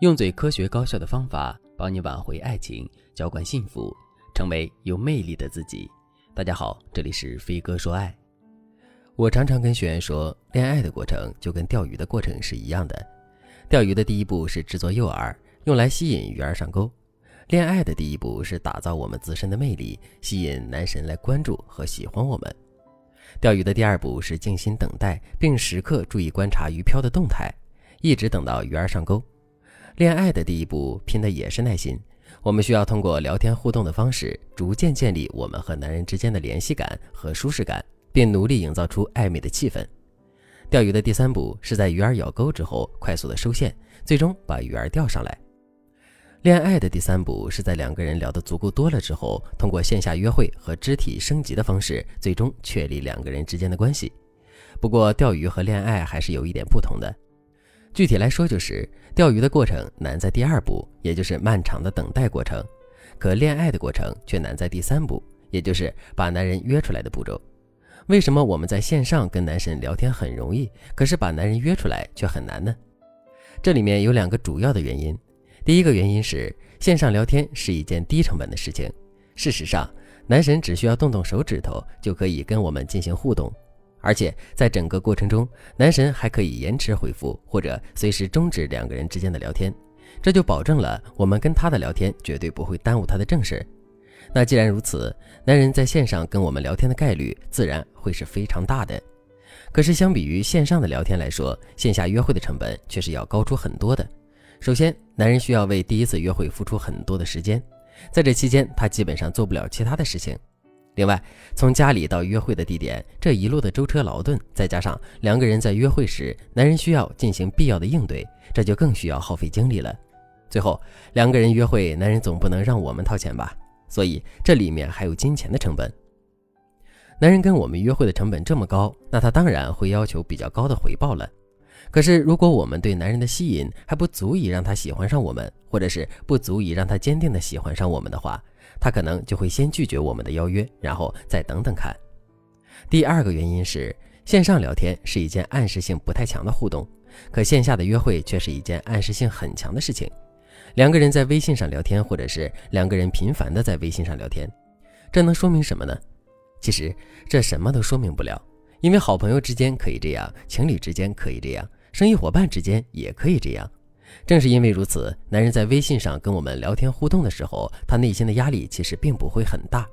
用最科学高效的方法帮你挽回爱情，浇灌幸福，成为有魅力的自己。大家好，这里是飞哥说爱。我常常跟学员说，恋爱的过程就跟钓鱼的过程是一样的。钓鱼的第一步是制作诱饵，用来吸引鱼儿上钩；恋爱的第一步是打造我们自身的魅力，吸引男神来关注和喜欢我们。钓鱼的第二步是静心等待，并时刻注意观察鱼漂的动态，一直等到鱼儿上钩。恋爱的第一步拼的也是耐心，我们需要通过聊天互动的方式，逐渐建立我们和男人之间的联系感和舒适感，并努力营造出暧昧的气氛。钓鱼的第三步是在鱼儿咬钩之后快速的收线，最终把鱼儿钓上来。恋爱的第三步是在两个人聊得足够多了之后，通过线下约会和肢体升级的方式，最终确立两个人之间的关系。不过，钓鱼和恋爱还是有一点不同的。具体来说，就是钓鱼的过程难在第二步，也就是漫长的等待过程；可恋爱的过程却难在第三步，也就是把男人约出来的步骤。为什么我们在线上跟男神聊天很容易，可是把男人约出来却很难呢？这里面有两个主要的原因。第一个原因是线上聊天是一件低成本的事情，事实上，男神只需要动动手指头就可以跟我们进行互动。而且在整个过程中，男神还可以延迟回复或者随时终止两个人之间的聊天，这就保证了我们跟他的聊天绝对不会耽误他的正事。那既然如此，男人在线上跟我们聊天的概率自然会是非常大的。可是相比于线上的聊天来说，线下约会的成本却是要高出很多的。首先，男人需要为第一次约会付出很多的时间，在这期间他基本上做不了其他的事情。另外，从家里到约会的地点，这一路的舟车劳顿，再加上两个人在约会时，男人需要进行必要的应对，这就更需要耗费精力了。最后，两个人约会，男人总不能让我们掏钱吧？所以这里面还有金钱的成本。男人跟我们约会的成本这么高，那他当然会要求比较高的回报了。可是，如果我们对男人的吸引还不足以让他喜欢上我们，或者是不足以让他坚定的喜欢上我们的话，他可能就会先拒绝我们的邀约，然后再等等看。第二个原因是，线上聊天是一件暗示性不太强的互动，可线下的约会却是一件暗示性很强的事情。两个人在微信上聊天，或者是两个人频繁的在微信上聊天，这能说明什么呢？其实这什么都说明不了，因为好朋友之间可以这样，情侣之间可以这样，生意伙伴之间也可以这样。正是因为如此，男人在微信上跟我们聊天互动的时候，他内心的压力其实并不会很大，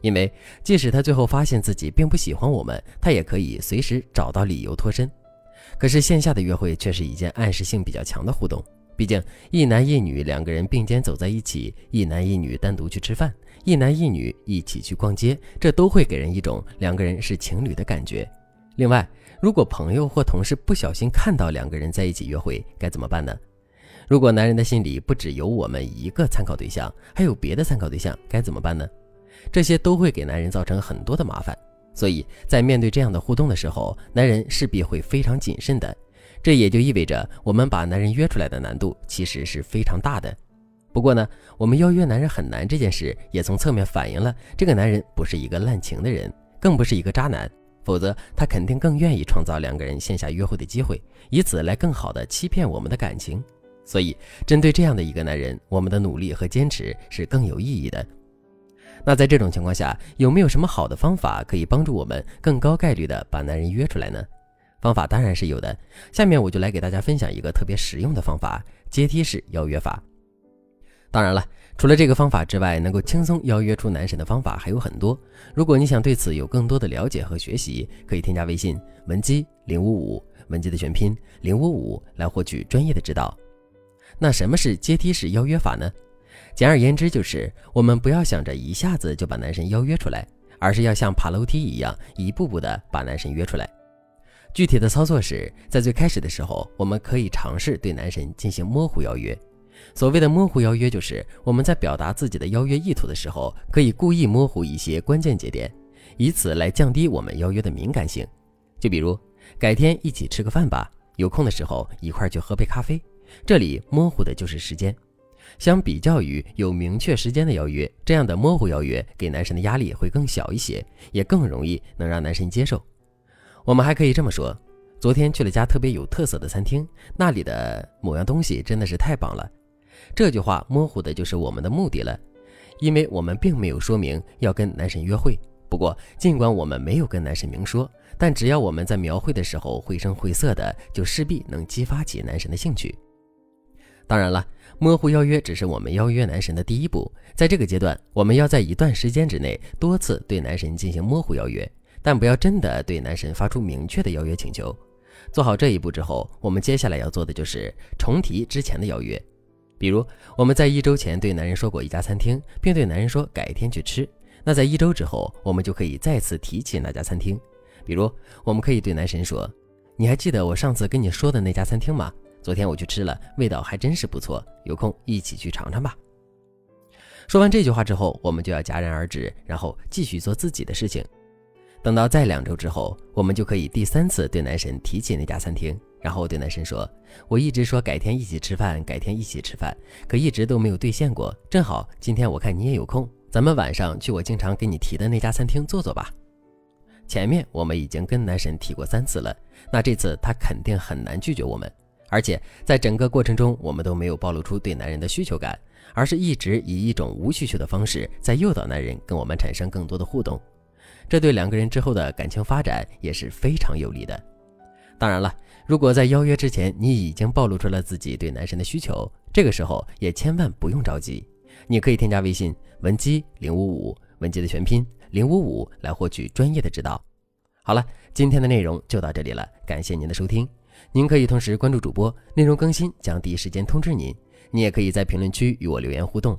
因为即使他最后发现自己并不喜欢我们，他也可以随时找到理由脱身。可是线下的约会却是一件暗示性比较强的互动，毕竟一男一女两个人并肩走在一起，一男一女单独去吃饭，一男一女一起去逛街，这都会给人一种两个人是情侣的感觉。另外，如果朋友或同事不小心看到两个人在一起约会，该怎么办呢？如果男人的心里不只有我们一个参考对象，还有别的参考对象，该怎么办呢？这些都会给男人造成很多的麻烦，所以在面对这样的互动的时候，男人势必会非常谨慎的。这也就意味着我们把男人约出来的难度其实是非常大的。不过呢，我们邀约男人很难这件事，也从侧面反映了这个男人不是一个滥情的人，更不是一个渣男。否则，他肯定更愿意创造两个人线下约会的机会，以此来更好的欺骗我们的感情。所以，针对这样的一个男人，我们的努力和坚持是更有意义的。那在这种情况下，有没有什么好的方法可以帮助我们更高概率的把男人约出来呢？方法当然是有的。下面我就来给大家分享一个特别实用的方法——阶梯式邀约法。当然了。除了这个方法之外，能够轻松邀约出男神的方法还有很多。如果你想对此有更多的了解和学习，可以添加微信文姬零五五，文姬的全拼零五五，来获取专业的指导。那什么是阶梯式邀约法呢？简而言之，就是我们不要想着一下子就把男神邀约出来，而是要像爬楼梯一样，一步步的把男神约出来。具体的操作是在最开始的时候，我们可以尝试对男神进行模糊邀约。所谓的模糊邀约，就是我们在表达自己的邀约意图的时候，可以故意模糊一些关键节点，以此来降低我们邀约的敏感性。就比如，改天一起吃个饭吧，有空的时候一块去喝杯咖啡。这里模糊的就是时间。相比较于有明确时间的邀约，这样的模糊邀约给男神的压力会更小一些，也更容易能让男神接受。我们还可以这么说。昨天去了家特别有特色的餐厅，那里的某样东西真的是太棒了。这句话模糊的就是我们的目的了，因为我们并没有说明要跟男神约会。不过，尽管我们没有跟男神明说，但只要我们在描绘的时候绘声绘色的，就势必能激发起男神的兴趣。当然了，模糊邀约只是我们邀约男神的第一步，在这个阶段，我们要在一段时间之内多次对男神进行模糊邀约，但不要真的对男神发出明确的邀约请求。做好这一步之后，我们接下来要做的就是重提之前的邀约。比如，我们在一周前对男人说过一家餐厅，并对男人说改天去吃。那在一周之后，我们就可以再次提起那家餐厅。比如，我们可以对男神说：“你还记得我上次跟你说的那家餐厅吗？昨天我去吃了，味道还真是不错，有空一起去尝尝吧。”说完这句话之后，我们就要戛然而止，然后继续做自己的事情。等到再两周之后，我们就可以第三次对男神提起那家餐厅。然后对男神说：“我一直说改天一起吃饭，改天一起吃饭，可一直都没有兑现过。正好今天我看你也有空，咱们晚上去我经常给你提的那家餐厅坐坐吧。”前面我们已经跟男神提过三次了，那这次他肯定很难拒绝我们。而且在整个过程中，我们都没有暴露出对男人的需求感，而是一直以一种无需求的方式在诱导男人跟我们产生更多的互动，这对两个人之后的感情发展也是非常有利的。当然了。如果在邀约之前你已经暴露出了自己对男神的需求，这个时候也千万不用着急，你可以添加微信文姬零五五，文姬的全拼零五五来获取专业的指导。好了，今天的内容就到这里了，感谢您的收听。您可以同时关注主播，内容更新将第一时间通知您。你也可以在评论区与我留言互动，